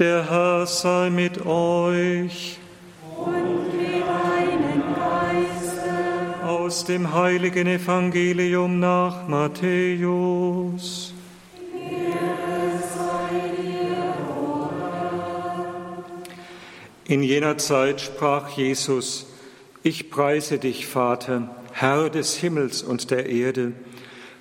Der Herr sei mit euch. Und mit deinem Geiste. Aus dem heiligen Evangelium nach Matthäus. In jener Zeit sprach Jesus, ich preise dich, Vater, Herr des Himmels und der Erde,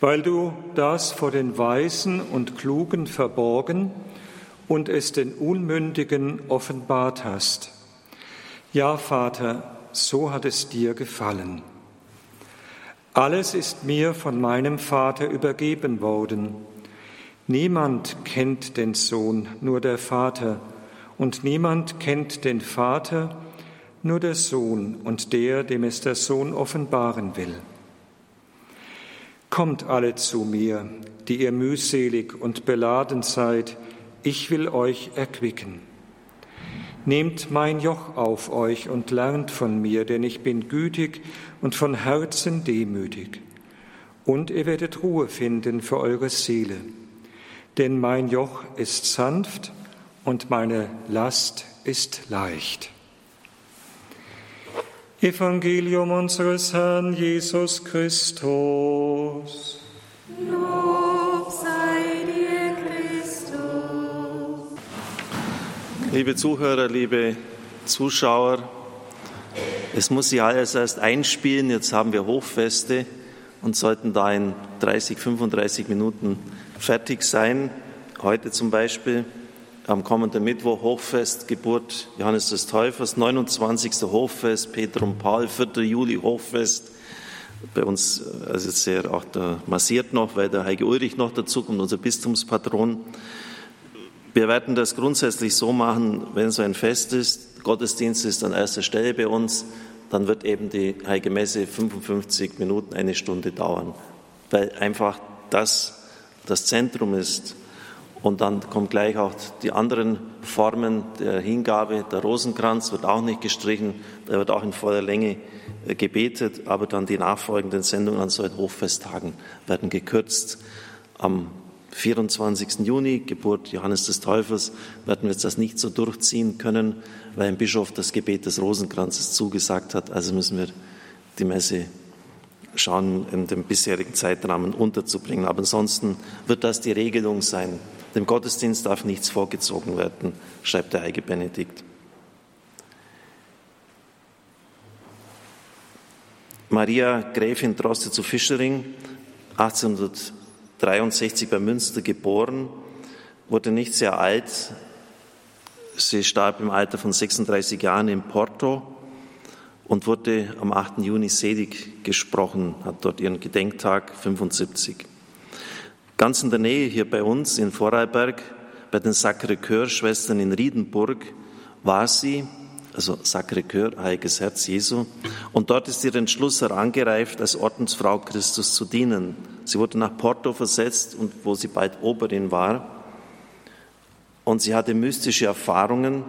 weil du das vor den Weisen und Klugen verborgen und es den Unmündigen offenbart hast. Ja, Vater, so hat es dir gefallen. Alles ist mir von meinem Vater übergeben worden. Niemand kennt den Sohn, nur der Vater, und niemand kennt den Vater, nur der Sohn und der, dem es der Sohn offenbaren will. Kommt alle zu mir, die ihr mühselig und beladen seid, ich will euch erquicken. Nehmt mein Joch auf euch und lernt von mir, denn ich bin gütig und von Herzen demütig. Und ihr werdet Ruhe finden für eure Seele. Denn mein Joch ist sanft und meine Last ist leicht. Evangelium unseres Herrn Jesus Christus. Lob Liebe Zuhörer, liebe Zuschauer, es muss sich alles erst einspielen. Jetzt haben wir Hochfeste und sollten da in 30, 35 Minuten fertig sein. Heute zum Beispiel am kommenden Mittwoch Hochfest, Geburt Johannes des Täufers, 29. Hochfest, Peter und Paul, 4. Juli Hochfest. Bei uns also sehr auch der massiert noch, weil der Heike Ulrich noch dazu kommt, unser Bistumspatron. Wir werden das grundsätzlich so machen, wenn so ein Fest ist, Gottesdienst ist an erster Stelle bei uns, dann wird eben die Heilige Messe 55 Minuten, eine Stunde dauern, weil einfach das das Zentrum ist und dann kommen gleich auch die anderen Formen der Hingabe. Der Rosenkranz wird auch nicht gestrichen, der wird auch in voller Länge äh, gebetet, aber dann die nachfolgenden Sendungen an solchen Hochfesttagen werden gekürzt. Am 24. Juni, Geburt Johannes des Täufers, werden wir jetzt das nicht so durchziehen können, weil ein Bischof das Gebet des Rosenkranzes zugesagt hat. Also müssen wir die Messe schauen, in dem bisherigen Zeitrahmen unterzubringen. Aber ansonsten wird das die Regelung sein. Dem Gottesdienst darf nichts vorgezogen werden, schreibt der heilige Benedikt. Maria Gräfin Droste zu Fischering, 1863 bei Münster geboren, wurde nicht sehr alt. Sie starb im Alter von 36 Jahren in Porto und wurde am 8. Juni selig gesprochen, hat dort ihren Gedenktag 75. Ganz in der Nähe hier bei uns in Vorarlberg, bei den Sacré-Cœur-Schwestern in Riedenburg, war sie, also Sacré-Cœur, Heiliges Herz Jesu, und dort ist ihr Entschluss herangereift, als Ordensfrau Christus zu dienen. Sie wurde nach Porto versetzt, und wo sie bald Oberin war, und sie hatte mystische Erfahrungen,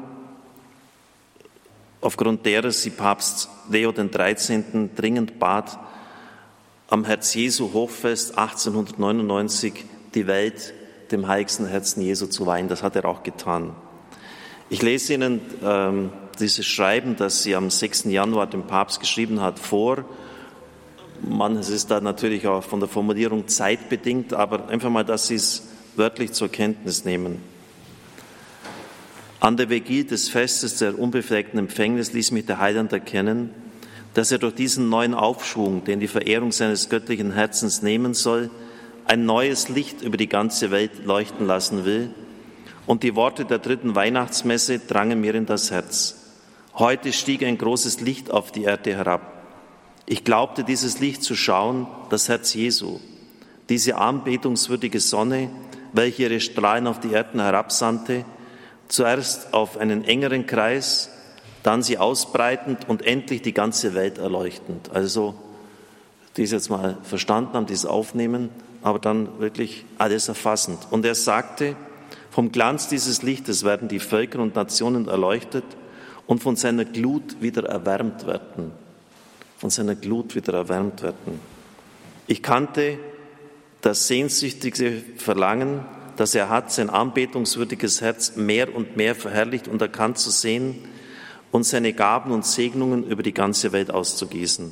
aufgrund derer sie Papst Leo XIII. dringend bat, am Herz Jesu Hochfest 1899 die Welt dem heiligsten Herzen Jesu zu weihen. Das hat er auch getan. Ich lese Ihnen ähm, dieses Schreiben, das sie am 6. Januar dem Papst geschrieben hat, vor. Manches ist da natürlich auch von der Formulierung zeitbedingt, aber einfach mal, dass Sie es wörtlich zur Kenntnis nehmen. An der Vigil des Festes der unbefleckten Empfängnis ließ mich der Heiland erkennen, dass er durch diesen neuen Aufschwung, den die Verehrung seines göttlichen Herzens nehmen soll, ein neues Licht über die ganze Welt leuchten lassen will. Und die Worte der dritten Weihnachtsmesse drangen mir in das Herz. Heute stieg ein großes Licht auf die Erde herab. Ich glaubte, dieses Licht zu schauen, das Herz Jesu, diese anbetungswürdige Sonne, welche ihre Strahlen auf die Erden herabsandte, zuerst auf einen engeren Kreis, dann sie ausbreitend und endlich die ganze Welt erleuchtend. Also dies jetzt mal verstanden haben, dies aufnehmen, aber dann wirklich alles erfassend. Und er sagte, vom Glanz dieses Lichtes werden die Völker und Nationen erleuchtet und von seiner Glut wieder erwärmt werden. Von seiner Glut wieder erwärmt werden. Ich kannte das sehnsüchtige Verlangen das er hat, sein anbetungswürdiges Herz mehr und mehr verherrlicht und erkannt zu sehen und seine Gaben und Segnungen über die ganze Welt auszugießen.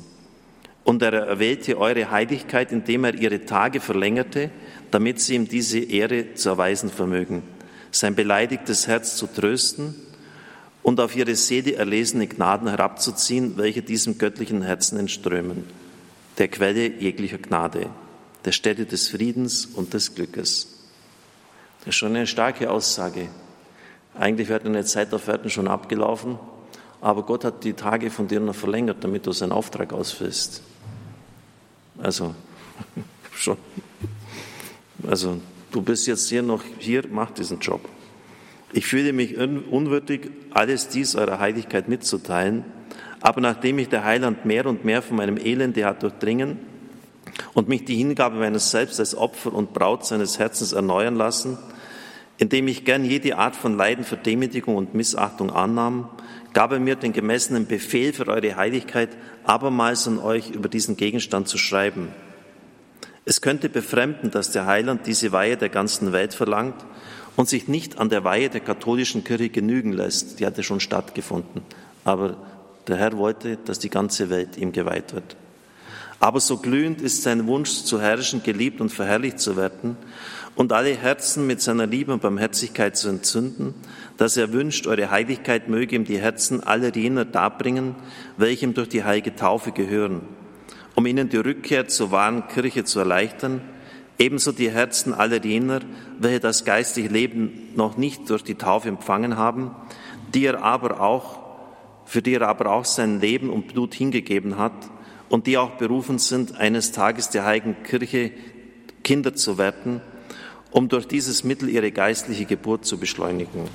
Und er erwählte eure Heiligkeit, indem er ihre Tage verlängerte, damit sie ihm diese Ehre zu erweisen vermögen, sein beleidigtes Herz zu trösten und auf ihre Seele erlesene Gnaden herabzuziehen, welche diesem göttlichen Herzen entströmen, der Quelle jeglicher Gnade, der Stätte des Friedens und des Glückes. Das ist schon eine starke Aussage. Eigentlich wäre eine Zeit auf Erden schon abgelaufen, aber Gott hat die Tage von dir noch verlängert, damit du seinen Auftrag ausfüllst. Also, schon. Also, du bist jetzt hier noch hier, mach diesen Job. Ich fühle mich unwürdig, alles dies eurer Heiligkeit mitzuteilen, aber nachdem mich der Heiland mehr und mehr von meinem Elende hat durchdringen und mich die Hingabe meines Selbst als Opfer und Braut seines Herzens erneuern lassen, indem ich gern jede Art von Leiden, Verdemütigung und Missachtung annahm, gab er mir den gemessenen Befehl für eure Heiligkeit, abermals an euch über diesen Gegenstand zu schreiben. Es könnte befremden, dass der Heiland diese Weihe der ganzen Welt verlangt und sich nicht an der Weihe der katholischen Kirche genügen lässt. Die hatte schon stattgefunden. Aber der Herr wollte, dass die ganze Welt ihm geweiht wird. Aber so glühend ist sein Wunsch zu herrschen, geliebt und verherrlicht zu werden und alle Herzen mit seiner Liebe und Barmherzigkeit zu entzünden, dass er wünscht, eure Heiligkeit möge ihm die Herzen aller jener darbringen, welche ihm durch die heilige Taufe gehören, um ihnen die Rückkehr zur wahren Kirche zu erleichtern Ebenso die Herzen aller jener, welche das geistliche Leben noch nicht durch die Taufe empfangen haben, die er aber auch, für die er aber auch sein Leben und Blut hingegeben hat und die auch berufen sind, eines Tages der Heiligen Kirche Kinder zu werden, um durch dieses Mittel ihre geistliche Geburt zu beschleunigen.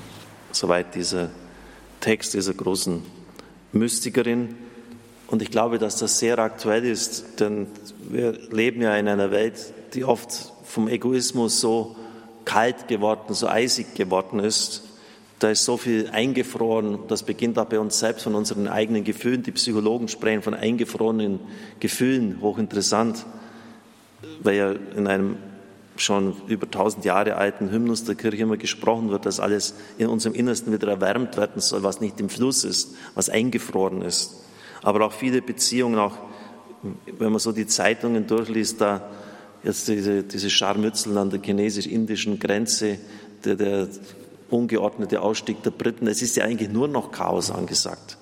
Soweit dieser Text dieser großen Mystikerin. Und ich glaube, dass das sehr aktuell ist, denn wir leben ja in einer Welt, die oft vom Egoismus so kalt geworden, so eisig geworden ist. Da ist so viel eingefroren. Das beginnt auch bei uns selbst, von unseren eigenen Gefühlen. Die Psychologen sprechen von eingefrorenen Gefühlen. Hochinteressant, weil ja in einem schon über tausend Jahre alten Hymnus der Kirche immer gesprochen wird, dass alles in unserem Innersten wieder erwärmt werden soll, was nicht im Fluss ist, was eingefroren ist aber auch viele Beziehungen, auch wenn man so die Zeitungen durchliest, da jetzt diese, diese Scharmützeln an der chinesisch-indischen Grenze, der, der ungeordnete Ausstieg der Briten, es ist ja eigentlich nur noch Chaos angesagt.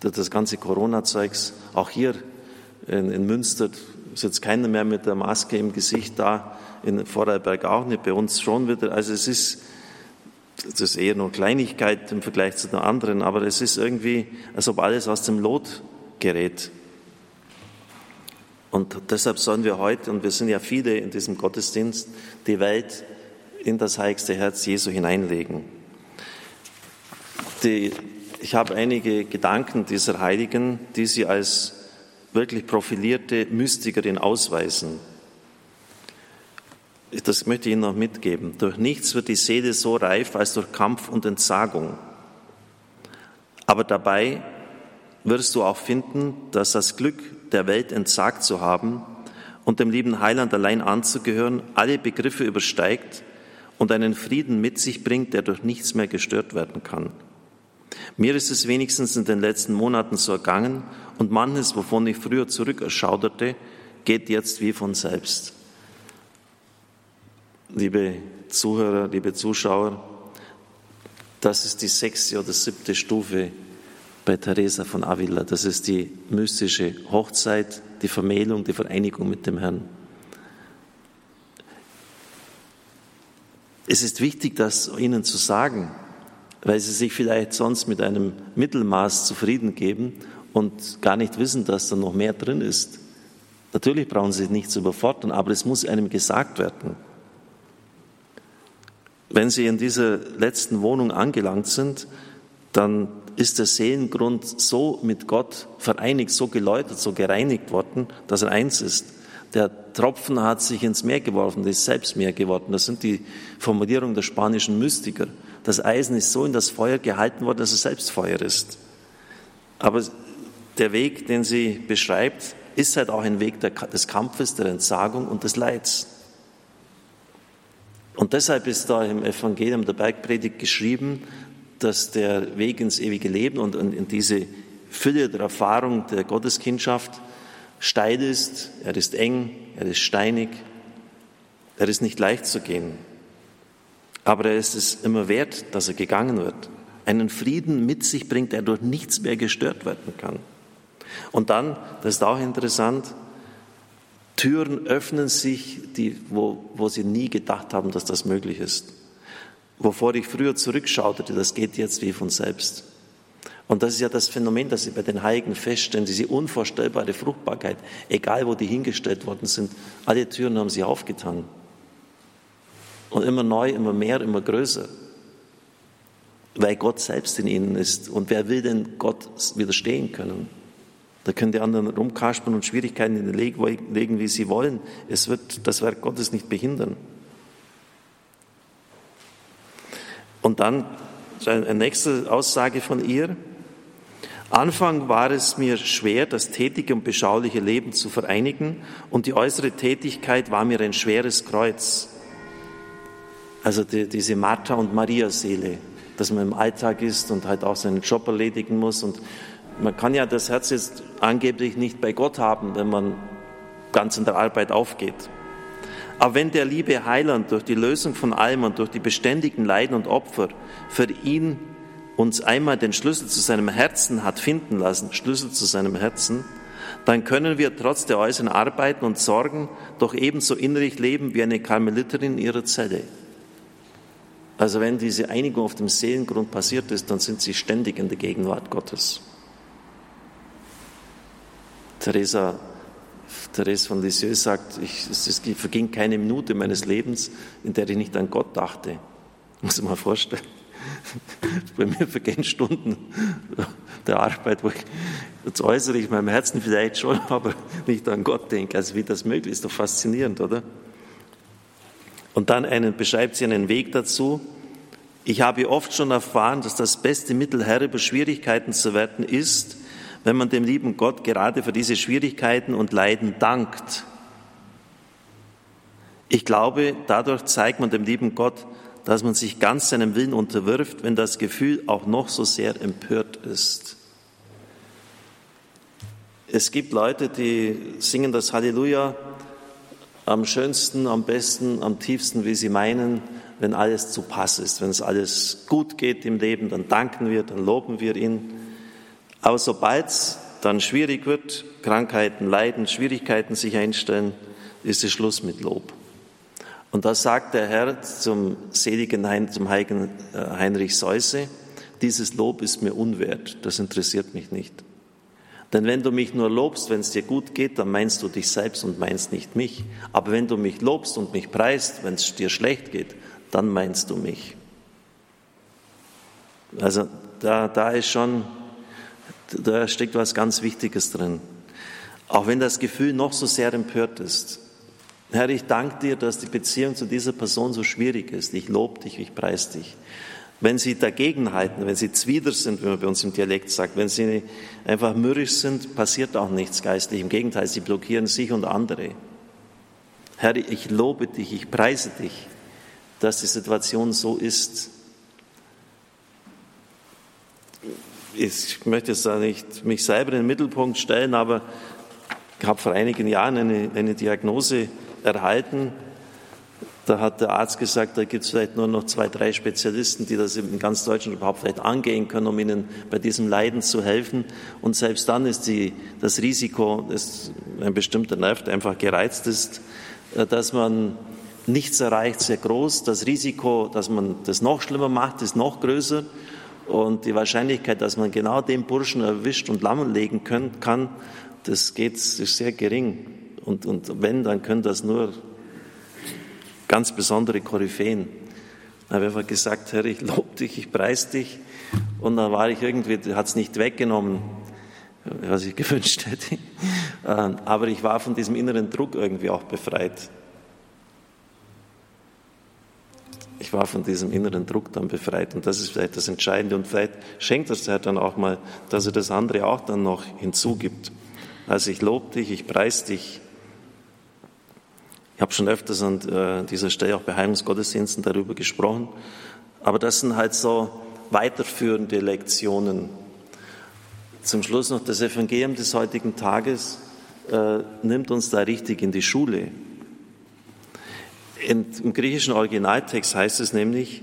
Das ganze Corona-Zeugs, auch hier in, in, Münster ist jetzt keiner mehr mit der Maske im Gesicht da, in Vorarlberg auch nicht, bei uns schon wieder. Also es ist, das ist eher nur Kleinigkeit im Vergleich zu den anderen, aber es ist irgendwie, als ob alles aus dem Lot gerät. Und deshalb sollen wir heute, und wir sind ja viele in diesem Gottesdienst, die Welt in das heiligste Herz Jesu hineinlegen. Die, ich habe einige Gedanken dieser Heiligen, die sie als wirklich profilierte Mystikerin ausweisen. Das möchte ich Ihnen noch mitgeben. Durch nichts wird die Seele so reif als durch Kampf und Entsagung. Aber dabei wirst du auch finden, dass das Glück der Welt entsagt zu haben und dem lieben Heiland allein anzugehören, alle Begriffe übersteigt und einen Frieden mit sich bringt, der durch nichts mehr gestört werden kann. Mir ist es wenigstens in den letzten Monaten so ergangen und manches, wovon ich früher zurückerschauderte, geht jetzt wie von selbst liebe Zuhörer, liebe Zuschauer, das ist die sechste oder siebte Stufe bei Teresa von Avila. Das ist die mystische Hochzeit, die Vermählung, die Vereinigung mit dem Herrn. Es ist wichtig, das Ihnen zu sagen, weil Sie sich vielleicht sonst mit einem Mittelmaß zufrieden geben und gar nicht wissen, dass da noch mehr drin ist. Natürlich brauchen Sie sich nicht zu überfordern, aber es muss einem gesagt werden. Wenn Sie in dieser letzten Wohnung angelangt sind, dann ist der Seelengrund so mit Gott vereinigt, so geläutert, so gereinigt worden, dass er eins ist. Der Tropfen hat sich ins Meer geworfen, der ist selbst Meer geworden. Das sind die Formulierungen der spanischen Mystiker. Das Eisen ist so in das Feuer gehalten worden, dass es selbst Feuer ist. Aber der Weg, den sie beschreibt, ist halt auch ein Weg des Kampfes, der Entsagung und des Leids. Und deshalb ist da im Evangelium der Bergpredigt geschrieben, dass der Weg ins ewige Leben und in diese Fülle der Erfahrung der Gotteskindschaft steil ist, er ist eng, er ist steinig, er ist nicht leicht zu gehen. Aber er ist es immer wert, dass er gegangen wird. Einen Frieden mit sich bringt, der durch nichts mehr gestört werden kann. Und dann, das ist auch interessant, Türen öffnen sich, die, wo, wo sie nie gedacht haben, dass das möglich ist. Wovor ich früher zurückschaute, das geht jetzt wie von selbst. Und das ist ja das Phänomen, das Sie bei den Heiligen feststellen, diese unvorstellbare Fruchtbarkeit, egal wo die hingestellt worden sind, alle Türen haben sie aufgetan. Und immer neu, immer mehr, immer größer. Weil Gott selbst in ihnen ist. Und wer will denn Gott widerstehen können? Da können die anderen rumkaspern und Schwierigkeiten in den Weg legen, wie sie wollen. Es wird das Werk Gottes nicht behindern. Und dann eine nächste Aussage von ihr. Anfang war es mir schwer, das tätige und beschauliche Leben zu vereinigen und die äußere Tätigkeit war mir ein schweres Kreuz. Also die, diese Martha- und Maria-Seele, dass man im Alltag ist und halt auch seinen Job erledigen muss und man kann ja das Herz jetzt angeblich nicht bei Gott haben, wenn man ganz in der Arbeit aufgeht. Aber wenn der liebe Heiland durch die Lösung von allem und durch die beständigen Leiden und Opfer für ihn uns einmal den Schlüssel zu seinem Herzen hat finden lassen, Schlüssel zu seinem Herzen, dann können wir trotz der äußeren Arbeiten und Sorgen doch ebenso innerlich leben wie eine Karmeliterin in ihrer Zelle. Also wenn diese Einigung auf dem Seelengrund passiert ist, dann sind sie ständig in der Gegenwart Gottes. Teresa, Therese von Lisieux sagt, ich, es, verging keine Minute meines Lebens, in der ich nicht an Gott dachte. Muss ich mal vorstellen. Bei mir vergehen Stunden der Arbeit, wo ich, jetzt äußere ich meinem Herzen vielleicht schon, aber nicht an Gott denke. Also wie das möglich ist, doch faszinierend, oder? Und dann einen, beschreibt sie einen Weg dazu. Ich habe oft schon erfahren, dass das beste Mittel, Herr über Schwierigkeiten zu werden, ist, wenn man dem lieben Gott gerade für diese Schwierigkeiten und Leiden dankt. Ich glaube, dadurch zeigt man dem lieben Gott, dass man sich ganz seinem Willen unterwirft, wenn das Gefühl auch noch so sehr empört ist. Es gibt Leute, die singen das Halleluja am schönsten, am besten, am tiefsten, wie sie meinen, wenn alles zu Pass ist, wenn es alles gut geht im Leben, dann danken wir, dann loben wir ihn. Aber sobald es dann schwierig wird, Krankheiten, Leiden, Schwierigkeiten sich einstellen, ist es Schluss mit Lob. Und da sagt der Herr zum seligen Hein, zum heiligen äh, Heinrich Seuse, dieses Lob ist mir unwert, das interessiert mich nicht. Denn wenn du mich nur lobst, wenn es dir gut geht, dann meinst du dich selbst und meinst nicht mich. Aber wenn du mich lobst und mich preist, wenn es dir schlecht geht, dann meinst du mich. Also da, da ist schon da steckt was ganz Wichtiges drin. Auch wenn das Gefühl noch so sehr empört ist. Herr, ich danke dir, dass die Beziehung zu dieser Person so schwierig ist. Ich lobe dich, ich preise dich. Wenn sie dagegen halten, wenn sie zwider sind, wie man bei uns im Dialekt sagt, wenn sie einfach mürrisch sind, passiert auch nichts geistlich. Im Gegenteil, sie blockieren sich und andere. Herr, ich lobe dich, ich preise dich, dass die Situation so ist, ich möchte jetzt da nicht mich selber in den Mittelpunkt stellen, aber ich habe vor einigen Jahren eine, eine Diagnose erhalten. Da hat der Arzt gesagt, da gibt es vielleicht nur noch zwei, drei Spezialisten, die das in ganz Deutschland überhaupt vielleicht angehen können, um ihnen bei diesem Leiden zu helfen. Und selbst dann ist die, das Risiko, dass ein bestimmter Nerv einfach gereizt ist, äh, dass man nichts erreicht, sehr groß. Das Risiko, dass man das noch schlimmer macht, ist noch größer. Und die Wahrscheinlichkeit, dass man genau den Burschen erwischt und lahmlegen kann, das geht, ist sehr gering. Und, und wenn, dann können das nur ganz besondere Koryphäen. Da habe ich einfach gesagt, Herr, ich lobe dich, ich preise dich. Und dann war ich irgendwie, hat es nicht weggenommen, was ich gewünscht hätte. Ähm, aber ich war von diesem inneren Druck irgendwie auch befreit. Ich war von diesem inneren Druck dann befreit. Und das ist vielleicht das Entscheidende. Und vielleicht schenkt das Herr dann auch mal, dass er das andere auch dann noch hinzugibt. Also ich lobe dich, ich preise dich. Ich habe schon öfters an äh, dieser Stelle auch bei Heilungsgottesdiensten darüber gesprochen. Aber das sind halt so weiterführende Lektionen. Zum Schluss noch das Evangelium des heutigen Tages äh, nimmt uns da richtig in die Schule. Im griechischen Originaltext heißt es nämlich,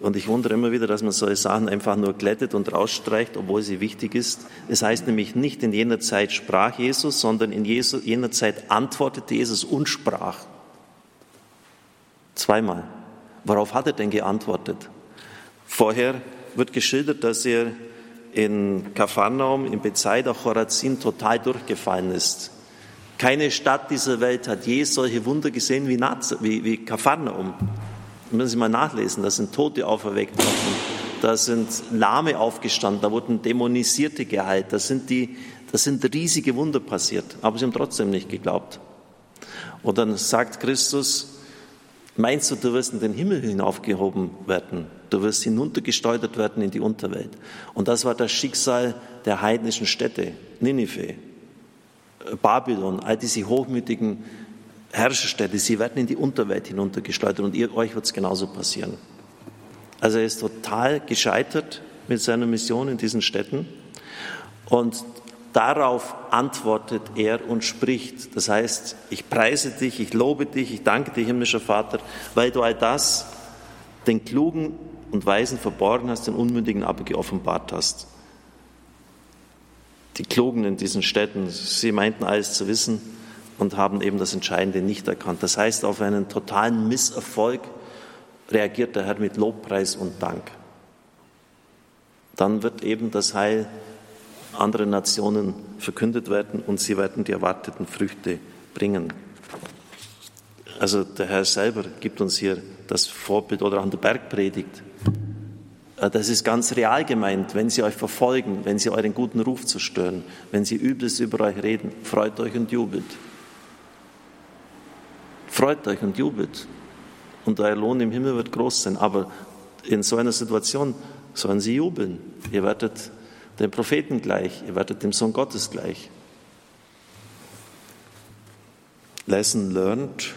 und ich wundere immer wieder, dass man solche Sachen einfach nur glättet und rausstreicht, obwohl sie wichtig ist. Es heißt nämlich nicht, in jener Zeit sprach Jesus, sondern in jener Zeit antwortete Jesus und sprach. Zweimal. Worauf hat er denn geantwortet? Vorher wird geschildert, dass er in Kapharnaum, in Bethsaida, Chorazin total durchgefallen ist. Keine Stadt dieser Welt hat je solche Wunder gesehen wie, Naz wie, wie Kapharnaum. Müssen Sie mal nachlesen, da sind Tote auferweckt worden, da sind Lahme aufgestanden, da wurden Dämonisierte geheilt, da sind, die, da sind riesige Wunder passiert, aber sie haben trotzdem nicht geglaubt. Und dann sagt Christus, meinst du, du wirst in den Himmel hinaufgehoben werden? Du wirst hinuntergesteuert werden in die Unterwelt. Und das war das Schicksal der heidnischen Städte, Ninive, Babylon, all diese hochmütigen Herrscherstädte, sie werden in die Unterwelt hinuntergeschleudert und ihr, euch wird es genauso passieren. Also er ist total gescheitert mit seiner Mission in diesen Städten und darauf antwortet er und spricht. Das heißt, ich preise dich, ich lobe dich, ich danke dir, himmlischer Vater, weil du all das den Klugen und Weisen verborgen hast, den Unmündigen aber geoffenbart hast. Die Klugen in diesen Städten, sie meinten alles zu wissen, und haben eben das Entscheidende nicht erkannt. Das heißt, auf einen totalen Misserfolg reagiert der Herr mit Lobpreis und Dank. Dann wird eben das Heil anderer Nationen verkündet werden und sie werden die erwarteten Früchte bringen. Also der Herr selber gibt uns hier das Vorbild oder an der Bergpredigt. Äh, das ist ganz real gemeint. Wenn sie euch verfolgen, wenn sie euren guten Ruf zerstören, wenn sie Übles über euch reden, freut euch und jubelt. Freut euch und jubelt. Und euer Lohn im Himmel wird groß sein. Aber in so einer Situation sollen sie jubeln. Ihr werdet dem Propheten gleich, ihr werdet dem Sohn Gottes gleich. Lesson learned.